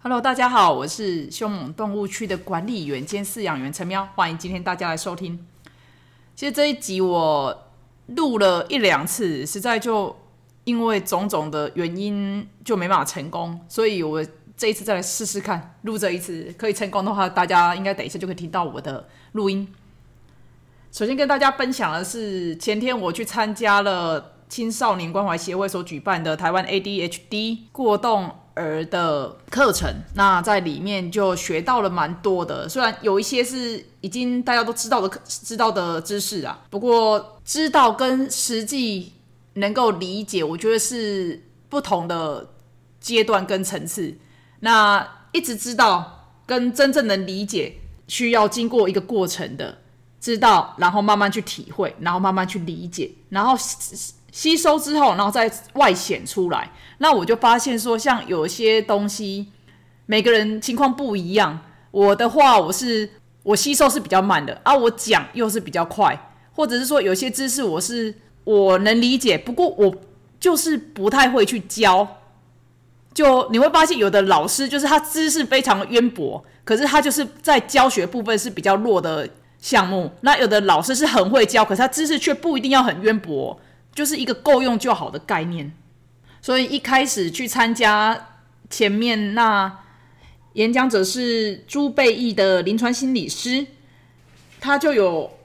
Hello，大家好，我是凶猛动物区的管理员兼饲养员陈喵，欢迎今天大家来收听。其实这一集我录了一两次，实在就因为种种的原因就没办法成功，所以我这一次再来试试看，录这一次可以成功的话，大家应该等一下就可以听到我的录音。首先跟大家分享的是，前天我去参加了青少年关怀协会所举办的台湾 ADHD 过动。儿的课程，那在里面就学到了蛮多的。虽然有一些是已经大家都知道的、知道的知识啊，不过知道跟实际能够理解，我觉得是不同的阶段跟层次。那一直知道跟真正能理解，需要经过一个过程的，知道，然后慢慢去体会，然后慢慢去理解，然后。吸收之后，然后再外显出来。那我就发现说，像有些东西，每个人情况不一样。我的话，我是我吸收是比较慢的，啊，我讲又是比较快，或者是说有些知识我是我能理解，不过我就是不太会去教。就你会发现，有的老师就是他知识非常渊博，可是他就是在教学部分是比较弱的项目。那有的老师是很会教，可是他知识却不一定要很渊博。就是一个够用就好的概念，所以一开始去参加前面那演讲者是朱贝义的临床心理师，他就有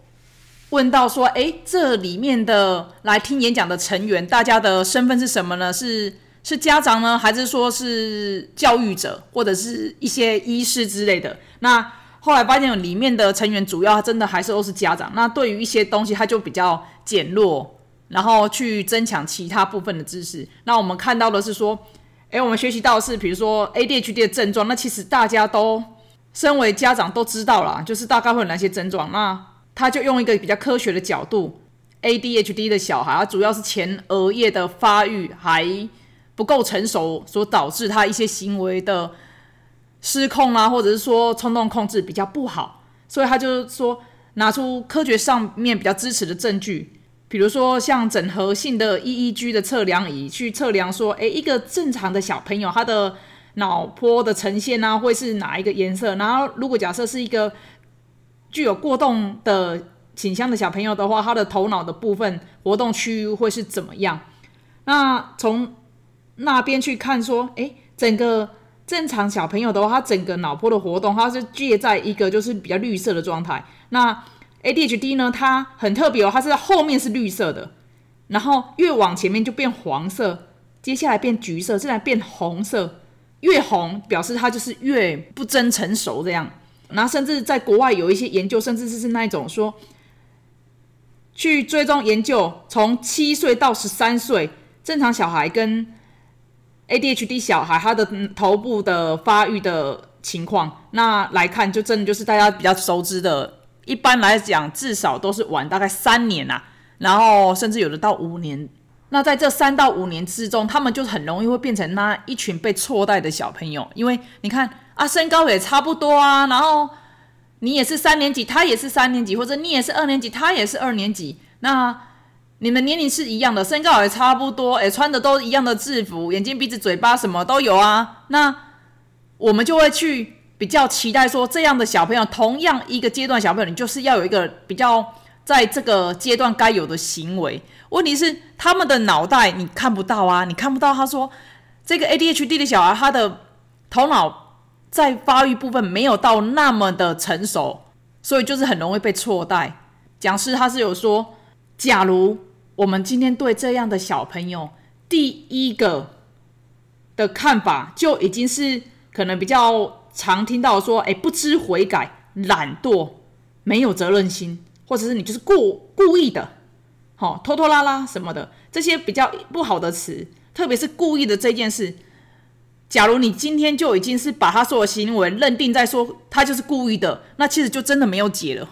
问到说：“哎，这里面的来听演讲的成员，大家的身份是什么呢？是是家长呢，还是说是教育者，或者是一些医师之类的？”那后来发现里面的成员主要真的还是都是家长。那对于一些东西，他就比较减弱。然后去增强其他部分的知识。那我们看到的是说，诶，我们学习到的是，比如说 ADHD 的症状。那其实大家都身为家长都知道了，就是大概会有哪些症状。那他就用一个比较科学的角度，ADHD 的小孩，主要是前额叶的发育还不够成熟，所导致他一些行为的失控啊，或者是说冲动控制比较不好。所以他就是说，拿出科学上面比较支持的证据。比如说，像整合性的 EEG 的测量仪去测量说，诶，一个正常的小朋友他的脑波的呈现啊，会是哪一个颜色？然后，如果假设是一个具有过动的倾向的小朋友的话，他的头脑的部分活动区域会是怎么样？那从那边去看说，诶，整个正常小朋友的话，他整个脑波的活动，它是介在一个就是比较绿色的状态。那 ADHD 呢，它很特别哦，它是在后面是绿色的，然后越往前面就变黄色，接下来变橘色，再来变红色，越红表示它就是越不真成熟这样。然后甚至在国外有一些研究，甚至是是那一种说，去追踪研究，从七岁到十三岁正常小孩跟 ADHD 小孩他的头部的发育的情况，那来看就真的就是大家比较熟知的。一般来讲，至少都是晚大概三年呐，然后甚至有的到五年。那在这三到五年之中，他们就很容易会变成那一群被错待的小朋友，因为你看啊，身高也差不多啊，然后你也是三年级，他也是三年级，或者你也是二年级，他也是二年级，那你们年龄是一样的，身高也差不多，也，穿的都一样的制服，眼睛、鼻子、嘴巴什么都有啊，那我们就会去。比较期待说这样的小朋友，同样一个阶段小朋友，你就是要有一个比较在这个阶段该有的行为。问题是他们的脑袋你看不到啊，你看不到。他说这个 ADHD 的小孩，他的头脑在发育部分没有到那么的成熟，所以就是很容易被错待。讲师他是有说，假如我们今天对这样的小朋友第一个的看法就已经是可能比较。常听到说，哎，不知悔改、懒惰、没有责任心，或者是你就是故故意的，好拖拖拉拉什么的，这些比较不好的词，特别是故意的这件事。假如你今天就已经是把他所有行为认定在说他就是故意的，那其实就真的没有解了。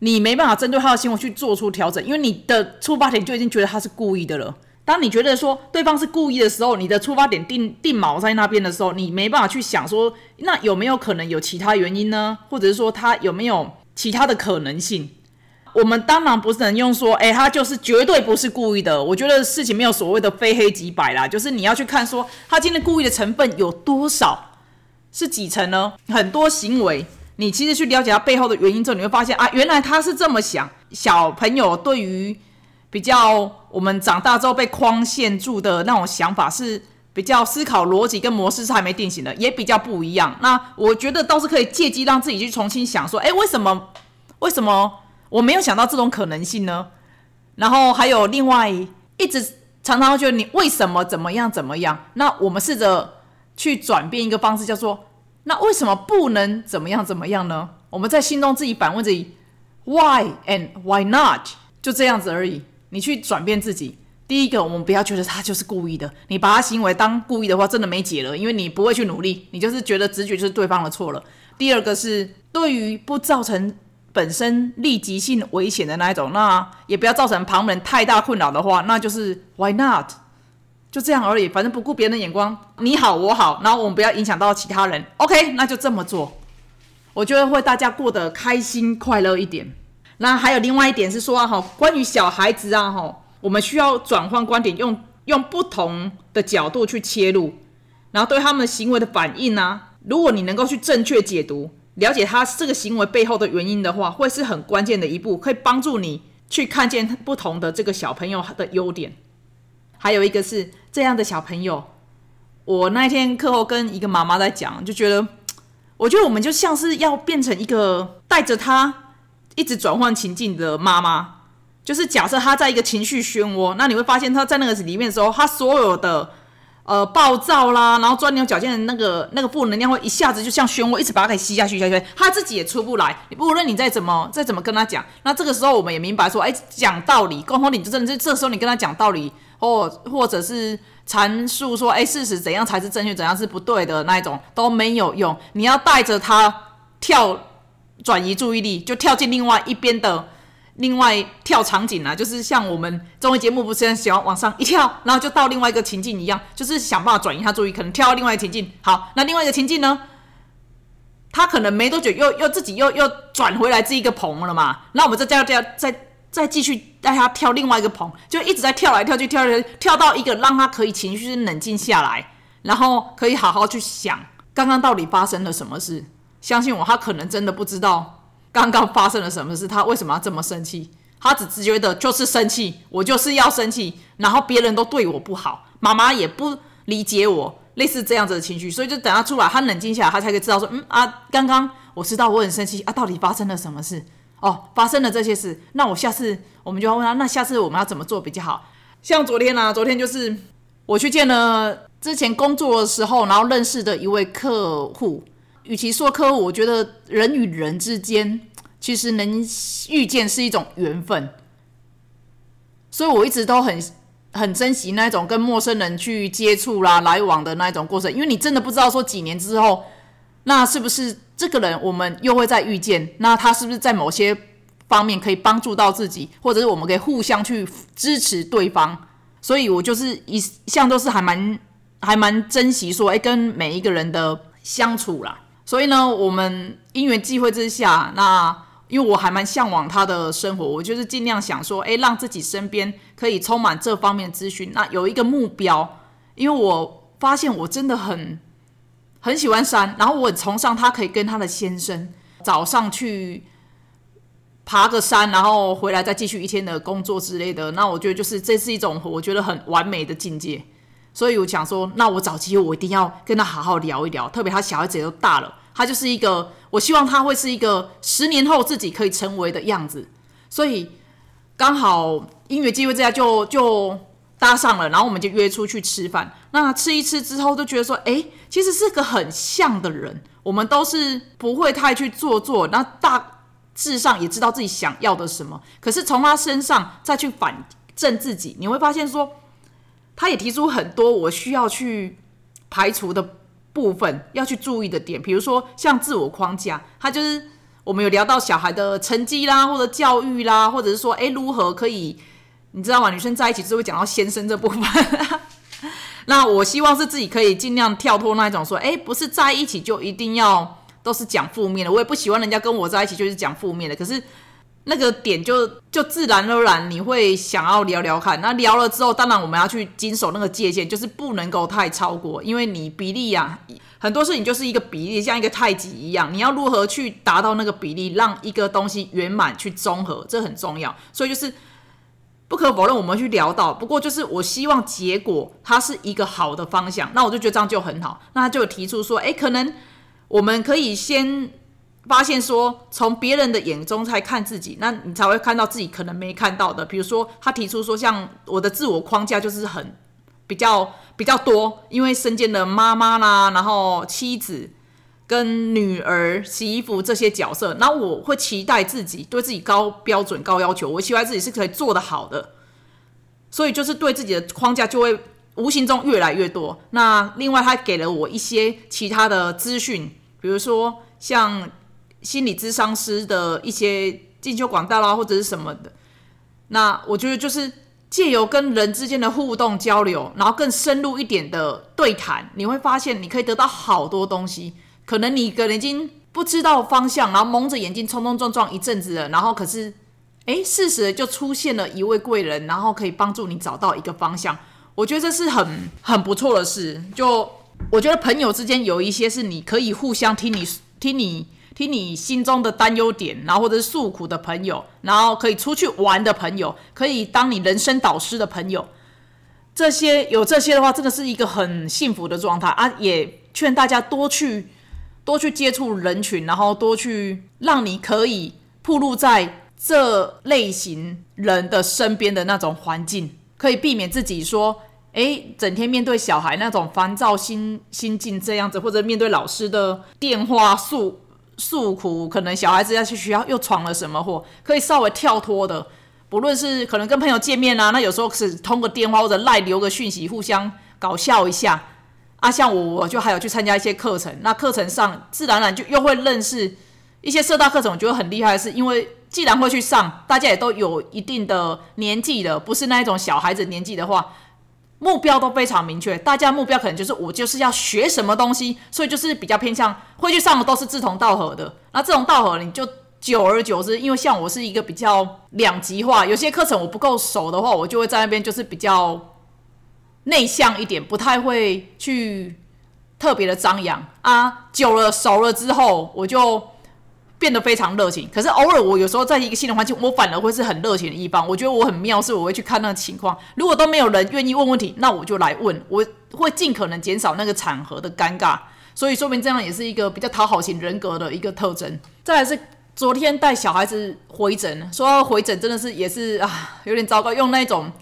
你没办法针对他的行为去做出调整，因为你的出发点就已经觉得他是故意的了。当你觉得说对方是故意的时候，你的出发点定定锚在那边的时候，你没办法去想说，那有没有可能有其他原因呢？或者是说他有没有其他的可能性？我们当然不是能用说，哎，他就是绝对不是故意的。我觉得事情没有所谓的非黑即白啦，就是你要去看说他今天故意的成分有多少，是几成呢？很多行为，你其实去了解他背后的原因之后，你会发现啊，原来他是这么想。小朋友对于比较我们长大之后被框限住的那种想法，是比较思考逻辑跟模式是还没定型的，也比较不一样。那我觉得倒是可以借机让自己去重新想说，哎，为什么？为什么我没有想到这种可能性呢？然后还有另外一直常常觉得你为什么怎么样怎么样？那我们试着去转变一个方式，叫做那为什么不能怎么样怎么样呢？我们在心中自己反问自己，Why and why not？就这样子而已。你去转变自己。第一个，我们不要觉得他就是故意的。你把他行为当故意的话，真的没解了，因为你不会去努力，你就是觉得直觉就是对方的错了。第二个是对于不造成。本身立即性危险的那一种，那也不要造成旁人太大困扰的话，那就是 why not？就这样而已，反正不顾别人的眼光，你好我好，然后我们不要影响到其他人。OK，那就这么做，我觉得会大家过得开心快乐一点。那还有另外一点是说啊，哈，关于小孩子啊，哈，我们需要转换观点，用用不同的角度去切入，然后对他们行为的反应呢，如果你能够去正确解读。了解他这个行为背后的原因的话，会是很关键的一步，可以帮助你去看见不同的这个小朋友的优点。还有一个是这样的小朋友，我那天课后跟一个妈妈在讲，就觉得，我觉得我们就像是要变成一个 带着他一直转换情境的妈妈。就是假设他在一个情绪漩涡，那你会发现他在那个里面的时候，他所有的。呃，暴躁啦，然后钻牛角尖的那个那个负能量会一下子就像漩涡，一直把它给吸下去，下去，他自己也出不来。无论你再怎么再怎么跟他讲，那这个时候我们也明白说，哎，讲道理，沟通理，就真的是这时候你跟他讲道理，或或者是阐述说，哎，事实怎样才是正确，怎样是不对的那一种都没有用。你要带着他跳，转移注意力，就跳进另外一边的。另外跳场景啊，就是像我们综艺节目不是很喜欢往上一跳，然后就到另外一个情境一样，就是想办法转移他注意，可能跳到另外一个情境。好，那另外一个情境呢，他可能没多久又又自己又又转回来这一个棚了嘛。那我们再再再再再继续带他跳另外一个棚，就一直在跳来跳去，跳来跳到一个让他可以情绪冷静下来，然后可以好好去想刚刚到底发生了什么事。相信我，他可能真的不知道。刚刚发生了什么事？他为什么要这么生气？他只只觉得就是生气，我就是要生气，然后别人都对我不好，妈妈也不理解我，类似这样子的情绪。所以就等他出来，他冷静下来，他才可以知道说，嗯啊，刚刚我知道我很生气啊，到底发生了什么事？哦，发生了这些事，那我下次我们就要问他，那下次我们要怎么做比较好？像昨天呢，昨天就是我去见了之前工作的时候，然后认识的一位客户。与其说客户，我觉得人与人之间其实能遇见是一种缘分，所以我一直都很很珍惜那种跟陌生人去接触啦、来往的那一种过程，因为你真的不知道说几年之后，那是不是这个人我们又会再遇见？那他是不是在某些方面可以帮助到自己，或者是我们可以互相去支持对方？所以我就是一向都是还蛮还蛮珍惜说，哎，跟每一个人的相处啦。所以呢，我们因缘际会之下，那因为我还蛮向往他的生活，我就是尽量想说，哎，让自己身边可以充满这方面资讯。那有一个目标，因为我发现我真的很很喜欢山，然后我很崇尚他可以跟他的先生早上去爬个山，然后回来再继续一天的工作之类的。那我觉得就是这是一种我觉得很完美的境界。所以我想说，那我找机会，我一定要跟他好好聊一聊。特别他小孩子都大了，他就是一个，我希望他会是一个十年后自己可以成为的样子。所以刚好音乐机会这样就就搭上了，然后我们就约出去吃饭。那吃一吃之后，就觉得说，哎，其实是个很像的人。我们都是不会太去做作，那大致上也知道自己想要的什么。可是从他身上再去反证自己，你会发现说。他也提出很多我需要去排除的部分，要去注意的点，比如说像自我框架，他就是我们有聊到小孩的成绩啦，或者教育啦，或者是说，哎，如何可以，你知道吗？女生在一起就会讲到先生这部分。那我希望是自己可以尽量跳脱那一种说，哎，不是在一起就一定要都是讲负面的，我也不喜欢人家跟我在一起就是讲负面的，可是。那个点就就自然而然你会想要聊聊看，那聊了之后，当然我们要去经守那个界限，就是不能够太超过，因为你比例呀，很多事情就是一个比例，像一个太极一样，你要如何去达到那个比例，让一个东西圆满去综合，这很重要。所以就是不可否认，我们去聊到，不过就是我希望结果它是一个好的方向，那我就觉得这样就很好。那他就提出说，哎，可能我们可以先发现说，从别人的眼中才看自己，那你才会看到自己可能没看到的。比如说，他提出说，像我的自我框架就是很。比较比较多，因为身兼的妈妈啦，然后妻子跟女儿、洗衣服这些角色，那我会期待自己对自己高标准、高要求，我期待自己是可以做得好的，所以就是对自己的框架就会无形中越来越多。那另外，他给了我一些其他的资讯，比如说像心理咨商师的一些进修管道啦，或者是什么的。那我觉得就是。借由跟人之间的互动交流，然后更深入一点的对谈，你会发现你可以得到好多东西。可能你可能已经不知道方向，然后蒙着眼睛冲冲撞撞一阵子了，然后可是，哎，适时就出现了一位贵人，然后可以帮助你找到一个方向。我觉得这是很 很不错的事。就我觉得朋友之间有一些是你可以互相听你听你。听你心中的担忧点，然后或者是诉苦的朋友，然后可以出去玩的朋友，可以当你人生导师的朋友，这些有这些的话，真的是一个很幸福的状态啊！也劝大家多去多去接触人群，然后多去让你可以暴露在这类型人的身边的那种环境，可以避免自己说，哎，整天面对小孩那种烦躁心心境这样子，或者面对老师的电话诉。诉苦，可能小孩子要去学校又闯了什么祸，可以稍微跳脱的，不论是可能跟朋友见面啊，那有时候是通个电话或者赖留个讯息，互相搞笑一下啊。像我，我就还有去参加一些课程，那课程上自然而然就又会认识一些社大课程，我觉得很厉害的是，因为既然会去上，大家也都有一定的年纪的，不是那一种小孩子年纪的话。目标都非常明确，大家目标可能就是我就是要学什么东西，所以就是比较偏向会去上的都是志同道合的。那志同道合，你就久而久之，因为像我是一个比较两极化，有些课程我不够熟的话，我就会在那边就是比较内向一点，不太会去特别的张扬啊。久了熟了之后，我就。变得非常热情，可是偶尔我有时候在一个新的环境，我反而会是很热情的一方。我觉得我很妙，是我会去看那个情况。如果都没有人愿意问问题，那我就来问，我会尽可能减少那个场合的尴尬。所以说明这样也是一个比较讨好型人格的一个特征。再来是昨天带小孩子回诊，说回诊真的是也是啊有点糟糕，用那种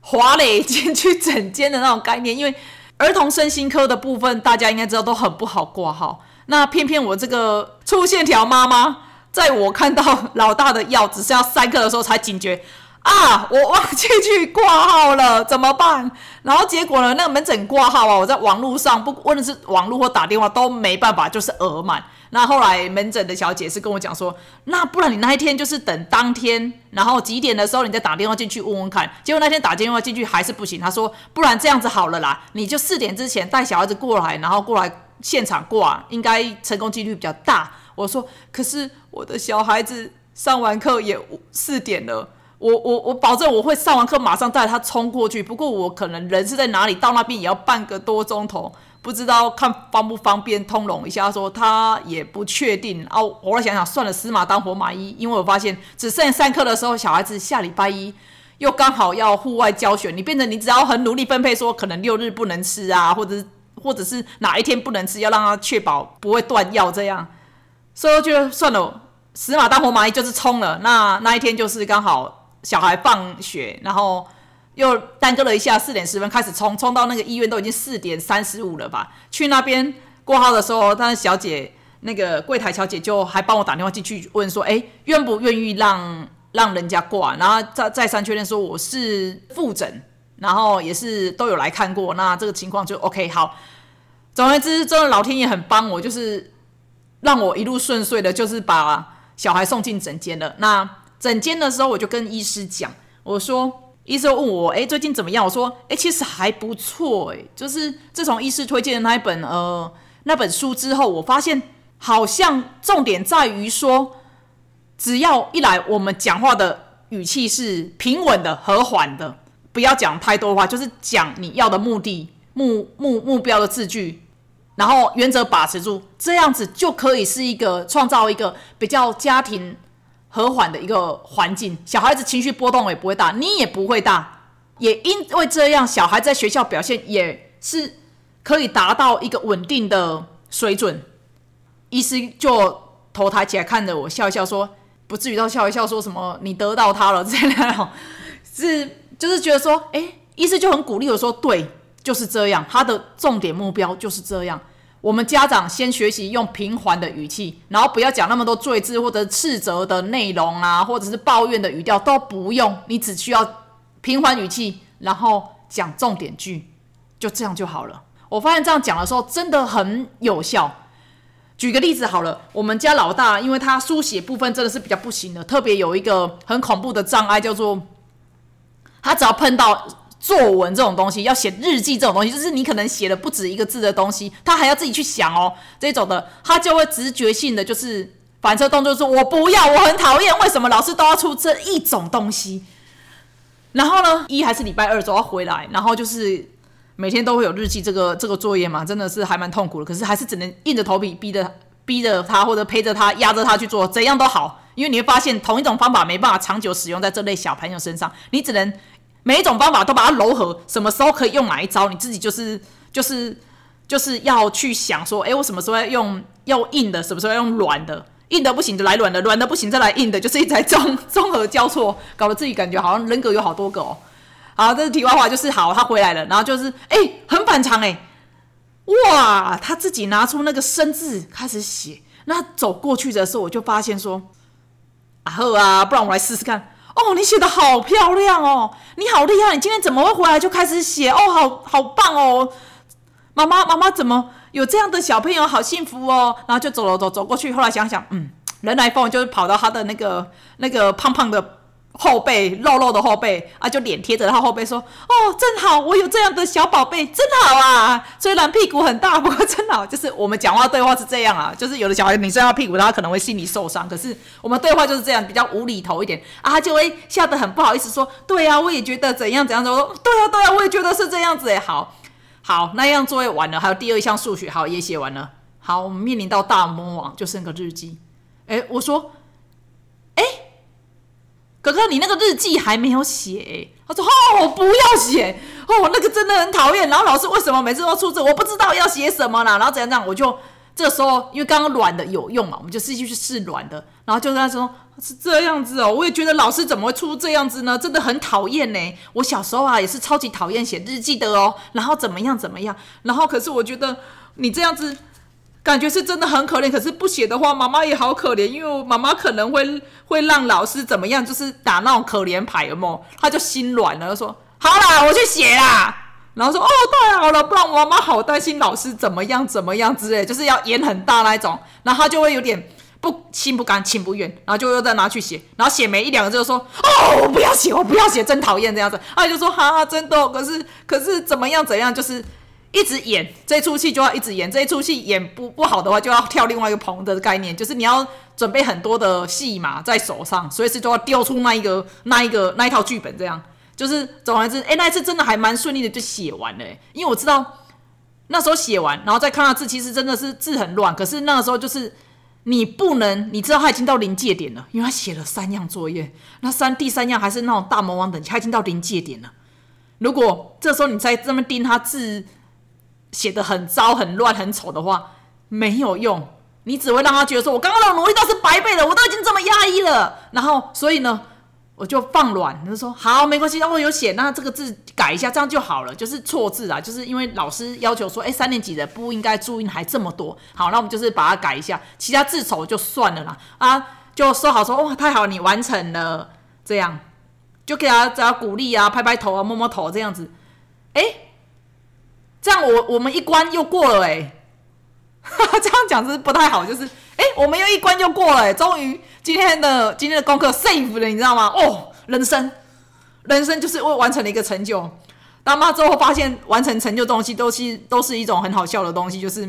华磊进去诊间的那种概念，因为儿童身心科的部分大家应该知道都很不好挂号。那偏偏我这个粗线条妈妈，在我看到老大的药只是要三克的时候，才警觉啊，我忘记去挂号了，怎么办？然后结果呢，那个门诊挂号啊，我在网络上不问的是网络或打电话都没办法，就是额满。那后来门诊的小姐是跟我讲说，那不然你那一天就是等当天，然后几点的时候你再打电话进去问问看。结果那天打电话进去还是不行，她说不然这样子好了啦，你就四点之前带小孩子过来，然后过来。现场挂应该成功几率比较大。我说，可是我的小孩子上完课也四点了，我我我保证我会上完课马上带他冲过去。不过我可能人是在哪里，到那边也要半个多钟头，不知道看方不方便通融一下。说他也不确定哦。我来想想，算了，死马当活马医，因为我发现只剩三课的时候，小孩子下礼拜一又刚好要户外教学，你变成你只要很努力分配，说可能六日不能吃啊，或者。或者是哪一天不能吃，要让他确保不会断药，这样，所以就算了，死马当活马医就是冲了。那那一天就是刚好小孩放学，然后又耽搁了一下，四点十分开始冲，冲到那个医院都已经四点三十五了吧？去那边挂号的时候，但是小姐那个柜台小姐就还帮我打电话进去问说，哎，愿不愿意让让人家挂？然后再再三确认说我是复诊。然后也是都有来看过，那这个情况就 OK 好。总而言之，真的老天爷很帮我，就是让我一路顺遂的，就是把小孩送进诊间了。那诊间的时候，我就跟医师讲，我说，医生问我，哎，最近怎么样？我说，哎，其实还不错，哎，就是自从医师推荐的那一本呃那本书之后，我发现好像重点在于说，只要一来我们讲话的语气是平稳的、和缓的。不要讲太多话，就是讲你要的目的、目目目标的字句，然后原则把持住，这样子就可以是一个创造一个比较家庭和缓的一个环境，小孩子情绪波动也不会大，你也不会大，也因为这样，小孩在学校表现也是可以达到一个稳定的水准。医师就头抬起来看着我，笑一笑说：“不至于到笑一笑，说什么你得到他了这样，是就是觉得说，哎，医师就很鼓励我说，对，就是这样，他的重点目标就是这样。”我们家长先学习用平缓的语气，然后不要讲那么多罪字或者斥责的内容啊，或者是抱怨的语调都不用，你只需要平缓语气，然后讲重点句，就这样就好了。我发现这样讲的时候真的很有效。举个例子好了，我们家老大，因为他书写部分真的是比较不行的，特别有一个很恐怖的障碍，叫做他只要碰到。作文这种东西，要写日记这种东西，就是你可能写的不止一个字的东西，他还要自己去想哦。这种的，他就会直觉性的就是反射动作，说我不要，我很讨厌，为什么老师都要出这一种东西？然后呢，一还是礼拜二都要回来，然后就是每天都会有日记这个这个作业嘛，真的是还蛮痛苦的。可是还是只能硬着头皮逼着逼着他，或者陪着他，压着他去做，怎样都好，因为你会发现同一种方法没办法长久使用在这类小朋友身上，你只能。每一种方法都把它柔和，什么时候可以用哪一招，你自己就是就是就是要去想说，哎，我什么时候要用要硬的，什么时候要用软的，硬的不行就来软的，软的不行再来硬的，就是一直在综综合交错，搞得自己感觉好像人格有好多个哦。好，这是题外话，就是好，他回来了，然后就是哎，很反常哎，哇，他自己拿出那个生字开始写，那走过去的时候，我就发现说，啊呵啊，不然我来试试看。哦，你写的好漂亮哦，你好厉害！你今天怎么会回来就开始写？哦，好好棒哦！妈妈，妈妈怎么有这样的小朋友？好幸福哦！然后就走了走走过去，后来想想，嗯，人来疯，就跑到他的那个那个胖胖的。后背肉肉的后背啊，就脸贴着他后背说：“哦，真好，我有这样的小宝贝，真好啊！虽然屁股很大，不过真好。就是我们讲话对话是这样啊，就是有的小孩你摔他屁股，他可能会心里受伤。可是我们对话就是这样，比较无厘头一点啊，他就会笑得很不好意思说：对啊，我也觉得怎样怎样。我说：对啊，对啊，我也觉得是这样子。哎，好，好，那样作业完了，还有第二项数学，好也写完了。好，我们面临到大魔王，就剩个日记。哎，我说。”哥哥，你那个日记还没有写。他说：“哦，我不要写哦，那个真的很讨厌。然后老师为什么每次都出这？我不知道要写什么啦。然后怎样怎样，我就这时候因为刚刚软的有用嘛，我们就继续去试软的。然后就跟他说是这样子哦，我也觉得老师怎么会出这样子呢？真的很讨厌呢。我小时候啊也是超级讨厌写日记的哦。然后怎么样怎么样？然后可是我觉得你这样子。”感觉是真的很可怜，可是不写的话，妈妈也好可怜，因为妈妈可能会会让老师怎么样，就是打那种可怜牌，有有？他就心软了，就说：“好啦，我去写啦。”然后说：“哦，太好了，不然我妈妈好担心老师怎么样怎么样之类，就是要演很大那一种。”然后他就会有点不心不甘情不愿，然后就又再拿去写，然后写没一两个字就说：“哦，我不要写，我不要写，真讨厌这样子。”他就说：“哈哈，真的，可是可是怎么样怎样，就是。”一直演这出戏就要一直演，这一出戏演不不好的话就要跳另外一个棚的概念，就是你要准备很多的戏码在手上，随时就要丢出那一个那一个那一套剧本，这样。就是总而言之，哎，那一次真的还蛮顺利的就写完了，因为我知道那时候写完，然后再看到字，其实真的是字很乱，可是那个时候就是你不能，你知道他已经到临界点了，因为他写了三样作业，那三第三样还是那种大魔王等级，他已经到临界点了，如果这时候你再这么盯他字。写的很糟、很乱、很丑的话没有用，你只会让他觉得说：“我刚刚的努力都是白费的，我都已经这么压抑了。”然后，所以呢，我就放软，就说：“好，没关系，我有写，那这个字改一下，这样就好了。”就是错字啊，就是因为老师要求说：“哎，三年级的不应该注音还这么多。”好，那我们就是把它改一下，其他字丑就算了啦。啊，就说好说：“哇，太好，你完成了。”这样就给他只要鼓励啊，拍拍头啊，摸摸头这样子。哎。这样我我们一关又过了哎，这样讲是不太好，就是哎，我们又一关又过了，终于今天的今天的功课 safe 了，你知道吗？哦，人生，人生就是为完成了一个成就。当妈之后发现完成成就东西都是都是一种很好笑的东西，就是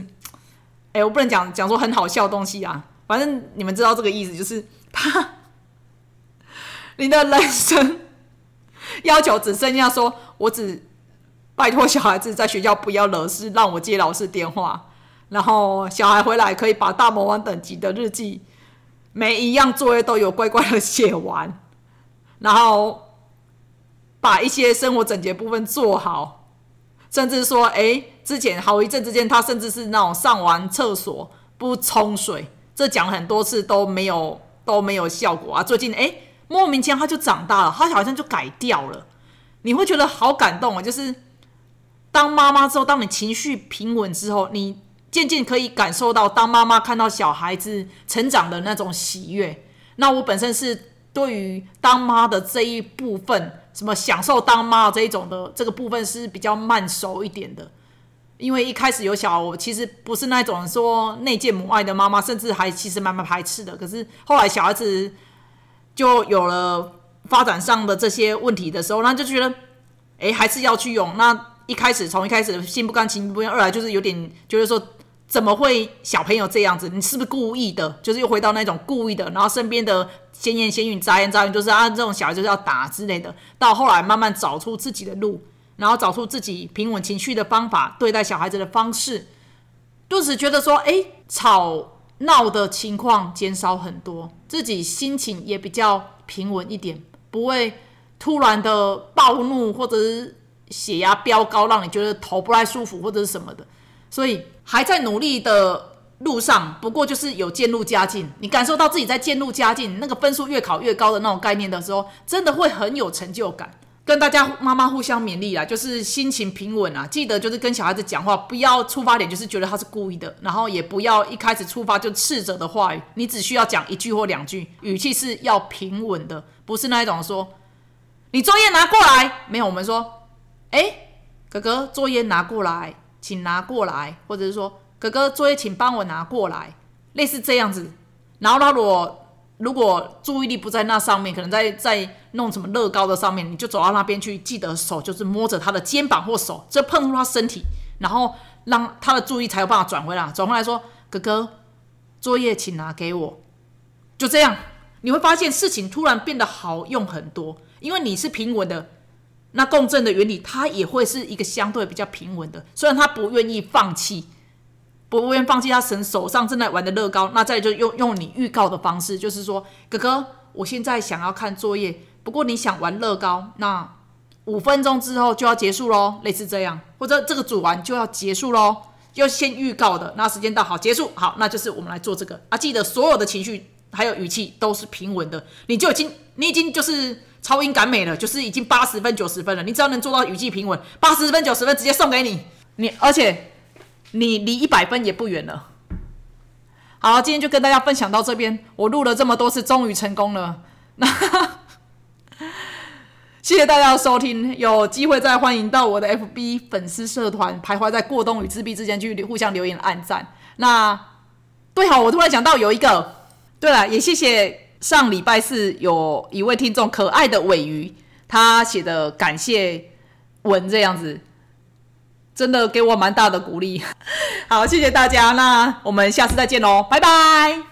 哎，我不能讲讲说很好笑的东西啊，反正你们知道这个意思，就是 他你的人生要求只剩下说我只。拜托小孩子在学校不要惹事，让我接老师电话。然后小孩回来可以把大魔王等级的日记每一样作业都有乖乖的写完，然后把一些生活整洁部分做好，甚至说，哎，之前好一阵之间，他甚至是那种上完厕所不冲水，这讲很多次都没有都没有效果啊。最近，哎，莫名其妙他就长大了，他好像就改掉了，你会觉得好感动啊！就是当妈妈之后，当你情绪平稳之后，你。渐渐可以感受到，当妈妈看到小孩子成长的那种喜悦。那我本身是对于当妈的这一部分，什么享受当妈这一种的这个部分是比较慢熟一点的。因为一开始有小，其实不是那种说内建母爱的妈妈，甚至还其实蛮蛮排斥的。可是后来小孩子就有了发展上的这些问题的时候，那就觉得，哎，还是要去用。那一开始从一开始心不甘情不愿，二来就是有点就是说。怎么会小朋友这样子？你是不是故意的？就是又回到那种故意的，然后身边的闲言闲语、杂言杂语，就是啊，这种小孩就是要打之类的。到后来慢慢找出自己的路，然后找出自己平稳情绪的方法，对待小孩子的方式，顿时觉得说，哎，吵闹的情况减少很多，自己心情也比较平稳一点，不会突然的暴怒或者是血压飙高，让你觉得头不太舒服或者是什么的。所以还在努力的路上，不过就是有渐入佳境。你感受到自己在渐入佳境，那个分数越考越高的那种概念的时候，真的会很有成就感。跟大家妈妈互相勉励啊，就是心情平稳啊。记得就是跟小孩子讲话，不要出发点就是觉得他是故意的，然后也不要一开始出发就斥责的话语。你只需要讲一句或两句，语气是要平稳的，不是那一种说你作业拿过来没有？我们说，哎，哥哥作业拿过来。请拿过来，或者是说哥哥作业，请帮我拿过来，类似这样子。然后他如果如果注意力不在那上面，可能在在弄什么乐高的上面，你就走到那边去，记得手就是摸着他的肩膀或手，这碰触他身体，然后让他的注意才有办法转回来。转回来说哥哥作业，请拿给我，就这样，你会发现事情突然变得好用很多，因为你是平稳的。那共振的原理，它也会是一个相对比较平稳的。虽然他不愿意放弃，不愿意放弃他神手上正在玩的乐高，那再就用用你预告的方式，就是说，哥哥，我现在想要看作业，不过你想玩乐高，那五分钟之后就要结束喽，类似这样，或者这个组完就要结束喽，要先预告的，那时间到，好结束，好，那就是我们来做这个啊，记得所有的情绪还有语气都是平稳的，你就已经，你已经就是。超音感美了，就是已经八十分、九十分了。你只要能做到语气平稳，八十分、九十分直接送给你。你而且你离一百分也不远了。好，今天就跟大家分享到这边。我录了这么多次，终于成功了。那 谢谢大家的收听，有机会再欢迎到我的 FB 粉丝社团，徘徊在过冬与自闭之间去互相留言、按赞。那对，好，我突然想到有一个，对了，也谢谢。上礼拜四有一位听众可爱的尾鱼，他写的感谢文这样子，真的给我蛮大的鼓励。好，谢谢大家，那我们下次再见喽，拜拜。